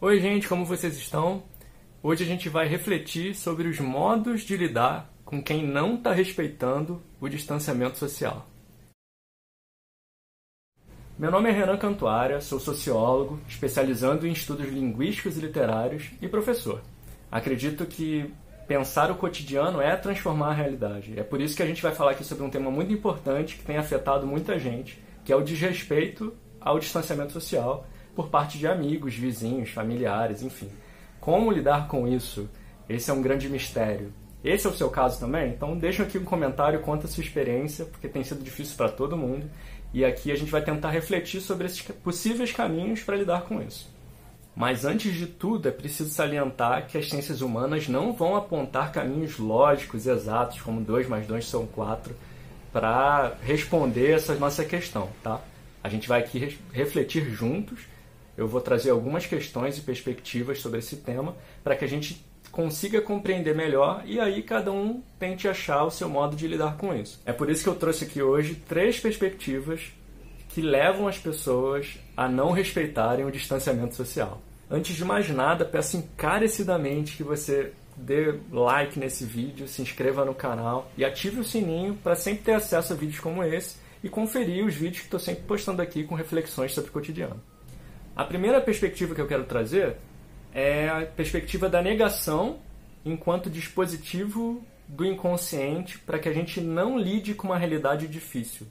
Oi, gente, como vocês estão? Hoje a gente vai refletir sobre os modos de lidar com quem não está respeitando o distanciamento social. Meu nome é Renan Cantuária, sou sociólogo, especializando em estudos linguísticos e literários e professor. Acredito que pensar o cotidiano é transformar a realidade. É por isso que a gente vai falar aqui sobre um tema muito importante que tem afetado muita gente, que é o desrespeito ao distanciamento social por parte de amigos, vizinhos, familiares, enfim. Como lidar com isso? Esse é um grande mistério. Esse é o seu caso também? Então deixa aqui um comentário, conta a sua experiência, porque tem sido difícil para todo mundo. E aqui a gente vai tentar refletir sobre esses possíveis caminhos para lidar com isso. Mas antes de tudo, é preciso salientar que as ciências humanas não vão apontar caminhos lógicos exatos, como 2 mais 2 são 4, para responder essa nossa questão, tá? A gente vai aqui refletir juntos eu vou trazer algumas questões e perspectivas sobre esse tema para que a gente consiga compreender melhor e aí cada um tente achar o seu modo de lidar com isso. É por isso que eu trouxe aqui hoje três perspectivas que levam as pessoas a não respeitarem o distanciamento social. Antes de mais nada, peço encarecidamente que você dê like nesse vídeo, se inscreva no canal e ative o sininho para sempre ter acesso a vídeos como esse e conferir os vídeos que estou sempre postando aqui com reflexões sobre o cotidiano. A primeira perspectiva que eu quero trazer é a perspectiva da negação enquanto dispositivo do inconsciente para que a gente não lide com uma realidade difícil.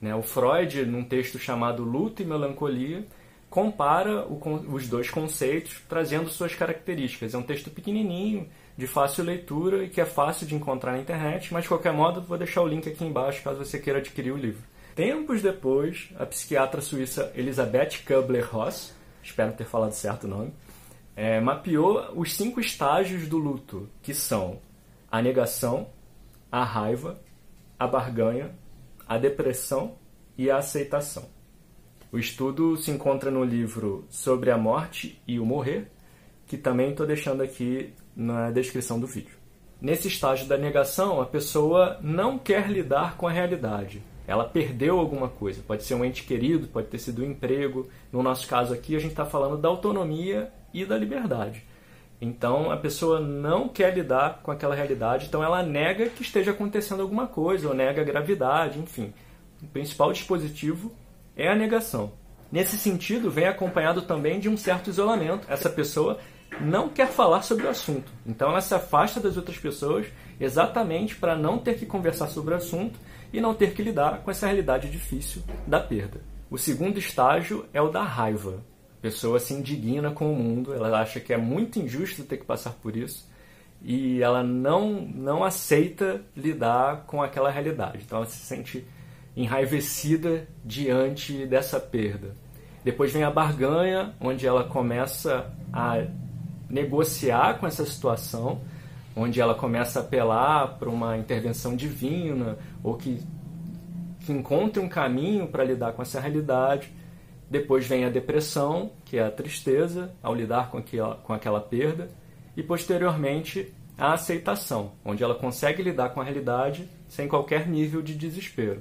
Né? O Freud, num texto chamado Luto e Melancolia, compara os dois conceitos trazendo suas características. É um texto pequenininho, de fácil leitura e que é fácil de encontrar na internet, mas de qualquer modo vou deixar o link aqui embaixo caso você queira adquirir o livro. Tempos depois, a psiquiatra suíça Elisabeth Kubler-Ross, espero ter falado certo o nome, é, mapeou os cinco estágios do luto, que são a negação, a raiva, a barganha, a depressão e a aceitação. O estudo se encontra no livro Sobre a Morte e o Morrer, que também estou deixando aqui na descrição do vídeo. Nesse estágio da negação, a pessoa não quer lidar com a realidade, ela perdeu alguma coisa. Pode ser um ente querido, pode ter sido um emprego. No nosso caso aqui, a gente está falando da autonomia e da liberdade. Então a pessoa não quer lidar com aquela realidade, então ela nega que esteja acontecendo alguma coisa, ou nega a gravidade, enfim. O principal dispositivo é a negação. Nesse sentido, vem acompanhado também de um certo isolamento. Essa pessoa não quer falar sobre o assunto, então ela se afasta das outras pessoas exatamente para não ter que conversar sobre o assunto e não ter que lidar com essa realidade difícil da perda. O segundo estágio é o da raiva. A pessoa se indigna com o mundo, ela acha que é muito injusto ter que passar por isso e ela não, não aceita lidar com aquela realidade. Então ela se sente enraivecida diante dessa perda. Depois vem a barganha, onde ela começa a negociar com essa situação onde ela começa a apelar para uma intervenção divina ou que, que encontre um caminho para lidar com essa realidade. Depois vem a depressão, que é a tristeza ao lidar com aquela, com aquela perda. E posteriormente a aceitação, onde ela consegue lidar com a realidade sem qualquer nível de desespero.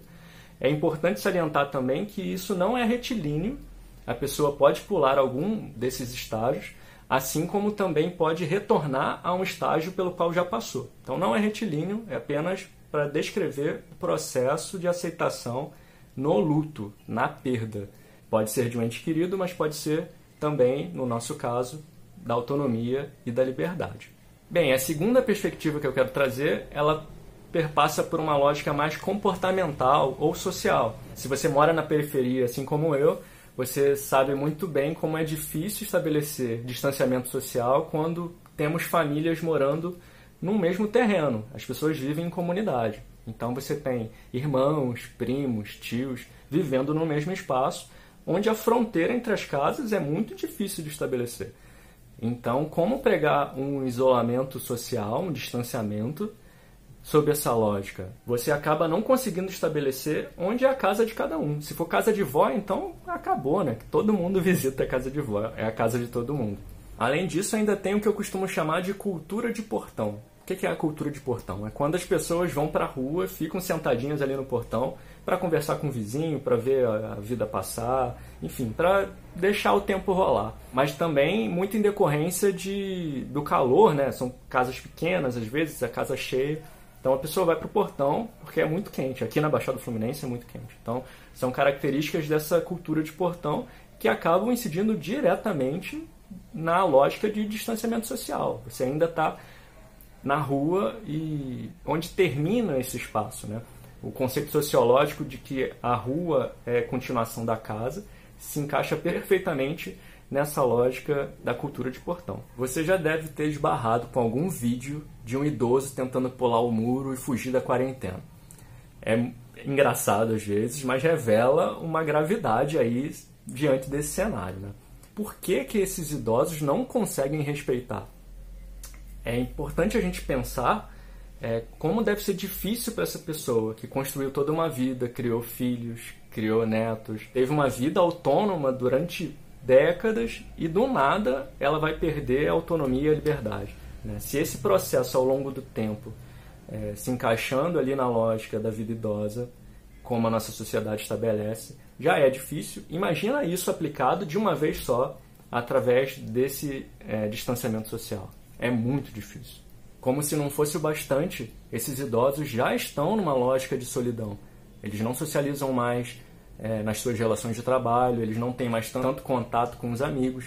É importante salientar também que isso não é retilíneo, a pessoa pode pular algum desses estágios, assim como também pode retornar a um estágio pelo qual já passou. Então não é retilíneo, é apenas para descrever o processo de aceitação no luto, na perda. Pode ser de um ente querido, mas pode ser também, no nosso caso, da autonomia e da liberdade. Bem, a segunda perspectiva que eu quero trazer, ela perpassa por uma lógica mais comportamental ou social. Se você mora na periferia, assim como eu, você sabe muito bem como é difícil estabelecer distanciamento social quando temos famílias morando no mesmo terreno. As pessoas vivem em comunidade. Então você tem irmãos, primos, tios vivendo no mesmo espaço, onde a fronteira entre as casas é muito difícil de estabelecer. Então, como pregar um isolamento social, um distanciamento, sob essa lógica. Você acaba não conseguindo estabelecer onde é a casa de cada um. Se for casa de vó, então acabou, né? Todo mundo visita a casa de vó, é a casa de todo mundo. Além disso, ainda tem o que eu costumo chamar de cultura de portão. que é a cultura de portão? É quando as pessoas vão para a rua, ficam sentadinhas ali no portão para conversar com o vizinho, para ver a vida passar, enfim, para deixar o tempo rolar. Mas também muito em decorrência de, do calor, né? São casas pequenas, às vezes, a casa cheia. Então a pessoa vai para o portão porque é muito quente. Aqui na Baixada Fluminense é muito quente. Então são características dessa cultura de portão que acabam incidindo diretamente na lógica de distanciamento social. Você ainda está na rua e onde termina esse espaço, né? O conceito sociológico de que a rua é continuação da casa se encaixa perfeitamente nessa lógica da cultura de portão. Você já deve ter esbarrado com algum vídeo de um idoso tentando pular o muro e fugir da quarentena. É engraçado às vezes, mas revela uma gravidade aí diante desse cenário. Né? Por que, que esses idosos não conseguem respeitar é importante a gente pensar é, como deve ser difícil para essa pessoa que construiu toda uma vida, criou filhos, criou netos, teve uma vida autônoma durante décadas e do nada ela vai perder a autonomia e a liberdade. Né? Se esse processo ao longo do tempo é, se encaixando ali na lógica da vida idosa, como a nossa sociedade estabelece, já é difícil. Imagina isso aplicado de uma vez só através desse é, distanciamento social. É muito difícil. Como se não fosse o bastante, esses idosos já estão numa lógica de solidão. Eles não socializam mais é, nas suas relações de trabalho, eles não têm mais tanto contato com os amigos.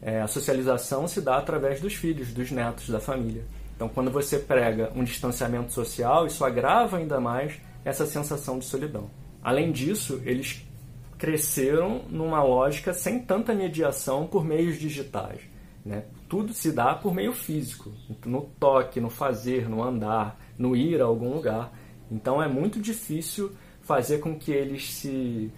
É, a socialização se dá através dos filhos, dos netos, da família. Então, quando você prega um distanciamento social, isso agrava ainda mais essa sensação de solidão. Além disso, eles cresceram numa lógica sem tanta mediação por meios digitais. Né? Tudo se dá por meio físico, no toque, no fazer, no andar, no ir a algum lugar. Então é muito difícil fazer com que eles se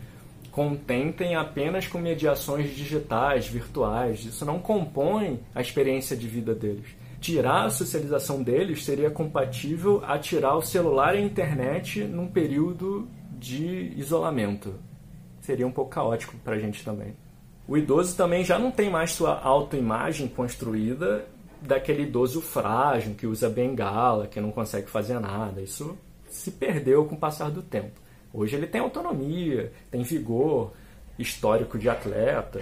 contentem apenas com mediações digitais, virtuais. Isso não compõe a experiência de vida deles. Tirar a socialização deles seria compatível a tirar o celular e a internet num período de isolamento. Seria um pouco caótico para a gente também. O idoso também já não tem mais sua autoimagem construída daquele idoso frágil que usa bengala, que não consegue fazer nada. Isso se perdeu com o passar do tempo. Hoje ele tem autonomia, tem vigor, histórico de atleta.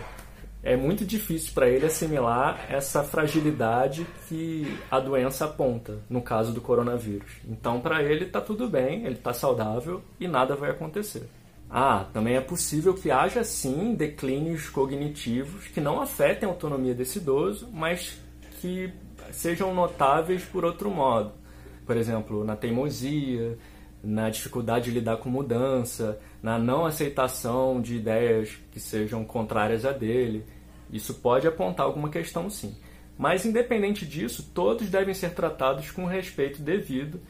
É muito difícil para ele assimilar essa fragilidade que a doença aponta, no caso do coronavírus. Então, para ele está tudo bem, ele está saudável e nada vai acontecer. Ah, também é possível que haja sim declínios cognitivos que não afetem a autonomia desse idoso, mas que sejam notáveis por outro modo. Por exemplo, na teimosia, na dificuldade de lidar com mudança, na não aceitação de ideias que sejam contrárias a dele. Isso pode apontar alguma questão sim. Mas independente disso, todos devem ser tratados com respeito devido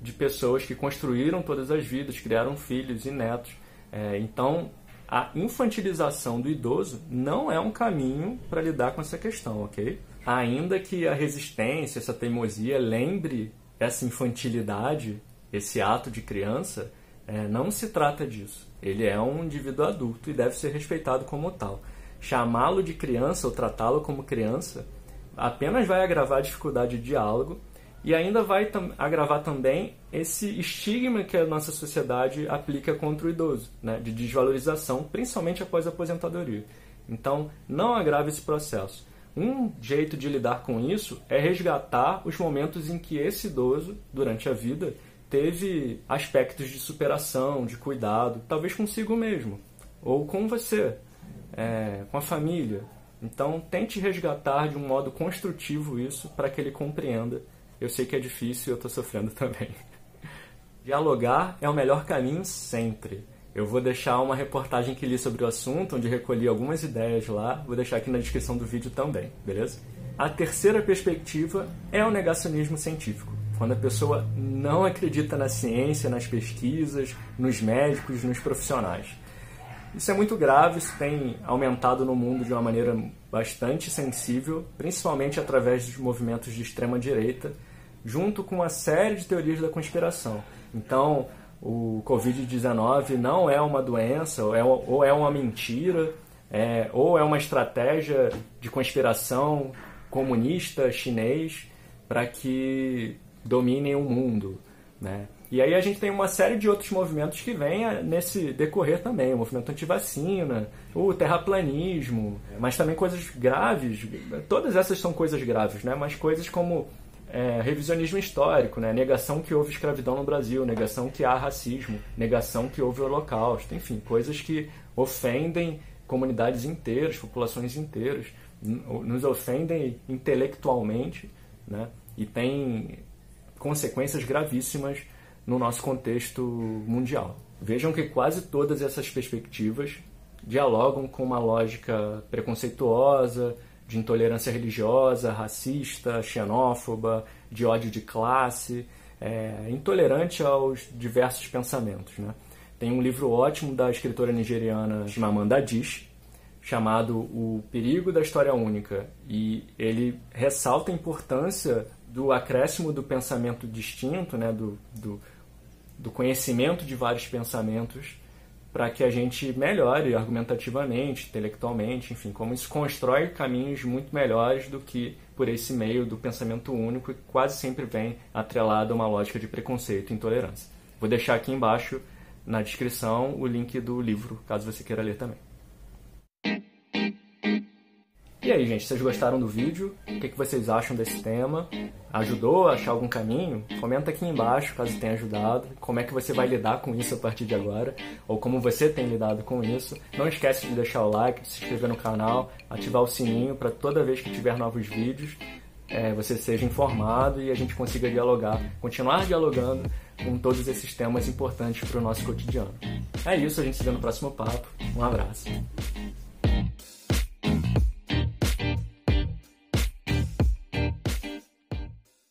de pessoas que construíram todas as vidas, criaram filhos e netos é, então, a infantilização do idoso não é um caminho para lidar com essa questão, ok? Ainda que a resistência, essa teimosia lembre essa infantilidade, esse ato de criança, é, não se trata disso. Ele é um indivíduo adulto e deve ser respeitado como tal. Chamá-lo de criança ou tratá-lo como criança apenas vai agravar a dificuldade de diálogo e ainda vai agravar também esse estigma que a nossa sociedade aplica contra o idoso, né, de desvalorização, principalmente após a aposentadoria. Então, não agrave esse processo. Um jeito de lidar com isso é resgatar os momentos em que esse idoso, durante a vida, teve aspectos de superação, de cuidado, talvez consigo mesmo, ou com você, é, com a família. Então, tente resgatar de um modo construtivo isso para que ele compreenda eu sei que é difícil e eu estou sofrendo também. Dialogar é o melhor caminho sempre. Eu vou deixar uma reportagem que li sobre o assunto, onde recolhi algumas ideias lá, vou deixar aqui na descrição do vídeo também, beleza? A terceira perspectiva é o negacionismo científico, quando a pessoa não acredita na ciência, nas pesquisas, nos médicos, nos profissionais. Isso é muito grave, isso tem aumentado no mundo de uma maneira bastante sensível, principalmente através dos movimentos de extrema direita, junto com uma série de teorias da conspiração. Então, o Covid-19 não é uma doença, ou é, ou é uma mentira, é, ou é uma estratégia de conspiração comunista chinês para que dominem o mundo, né? E aí a gente tem uma série de outros movimentos que vêm eh, nesse decorrer também, o movimento antivacina, o terraplanismo, mas também coisas graves, todas essas são coisas graves, né? Mas coisas como é, revisionismo histórico, né? negação que houve escravidão no Brasil, negação que há racismo, negação que houve holocausto, enfim, coisas que ofendem comunidades inteiras, populações inteiras, nos ofendem intelectualmente né? e tem consequências gravíssimas no nosso contexto mundial. Vejam que quase todas essas perspectivas dialogam com uma lógica preconceituosa, de intolerância religiosa, racista, xenófoba, de ódio de classe, é, intolerante aos diversos pensamentos. Né? Tem um livro ótimo da escritora nigeriana Chimamanda Adichie, chamado O Perigo da História Única, e ele ressalta a importância do acréscimo do pensamento distinto, né, do, do, do conhecimento de vários pensamentos, para que a gente melhore argumentativamente, intelectualmente, enfim, como isso constrói caminhos muito melhores do que por esse meio do pensamento único que quase sempre vem atrelado a uma lógica de preconceito e intolerância. Vou deixar aqui embaixo na descrição o link do livro, caso você queira ler também. E aí, gente, vocês gostaram do vídeo? O que, vocês acham desse tema? Ajudou a achar algum caminho? Comenta aqui embaixo caso tenha ajudado. Como é que você vai lidar com isso a partir de agora? Ou como você tem lidado com isso? Não esquece de deixar o like, de se inscrever no canal, ativar o sininho para toda vez que tiver novos vídeos é, você seja informado e a gente consiga dialogar, continuar dialogando com todos esses temas importantes para o nosso cotidiano. É isso, a gente se vê no próximo papo. Um abraço.